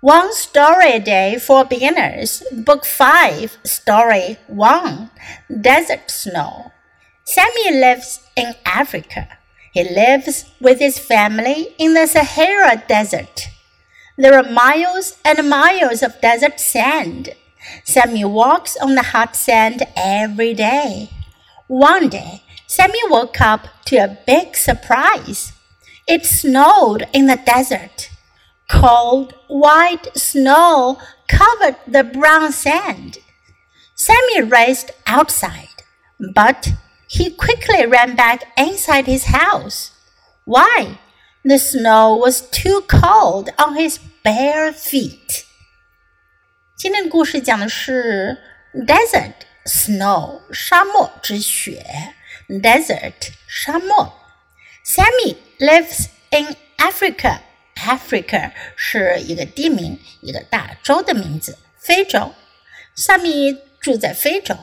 One Story a Day for Beginners, Book 5, Story 1 Desert Snow. Sammy lives in Africa. He lives with his family in the Sahara Desert. There are miles and miles of desert sand. Sammy walks on the hot sand every day. One day, Sammy woke up to a big surprise. It snowed in the desert. Cold, white snow covered the brown sand. Sammy raced outside, but he quickly ran back inside his house. Why? The snow was too cold on his bare feet. 今天的故事讲的是 desert snow 沙漠之雪，desert 沙漠。Sammy lives in Africa Africa 是一个地名，一个大洲的名字，非洲。萨米住在非洲。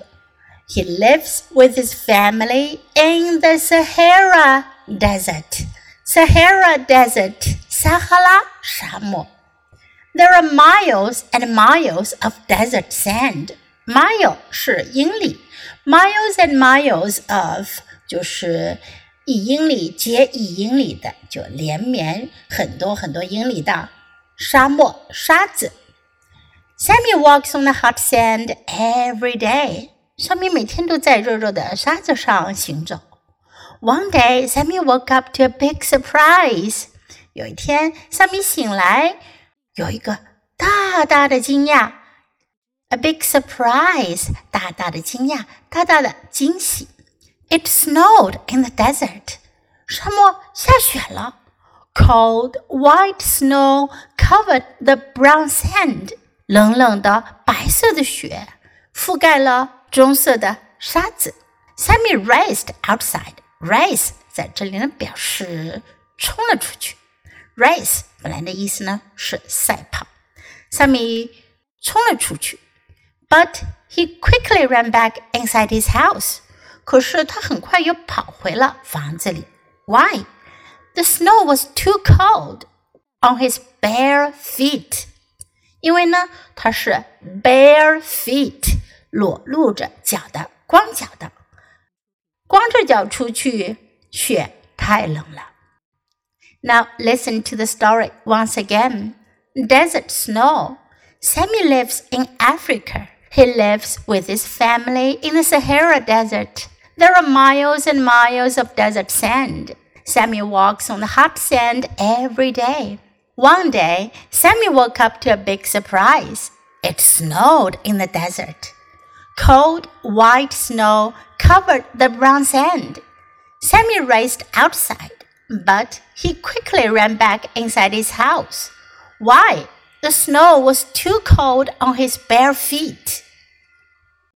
He lives with his family in the Sahara Desert. Sahara Desert，撒哈拉沙漠。There are miles and miles of desert sand. Mile 是英里，miles and miles of 就是 一英里接一英里的，就连绵很多很多英里的沙漠沙子。Sammy walks on the hot sand every day。Sammy 每天都在热热的沙子上行走。One day, Sammy woke up to a big surprise. 有一天，，Sammy 醒来，有一个大大的惊讶。A big surprise，大大的惊讶，大大的惊喜。it snowed in the desert. 沙漠下雪了。Cold white snow covered the brown sand. 冷冷的白色的雪覆盖了棕色的沙子。Sammy raced outside. Race 在这里呢表示冲了出去。Race 本来的意思呢是赛跑。Sammy 冲了出去，but he quickly ran back inside his house. 可是他很快又跑回了房子里。Why? The snow was too cold on his bare feet. 因为呢，他是 bare feet，裸露着脚的，光脚的，光着脚出去，雪太冷了。Now listen to the story once again. Desert snow. Sammy lives in Africa. He lives with his family in the Sahara Desert. There are miles and miles of desert sand. Sammy walks on the hot sand every day. One day, Sammy woke up to a big surprise. It snowed in the desert. Cold, white snow covered the brown sand. Sammy raced outside, but he quickly ran back inside his house. Why? The snow was too cold on his bare feet.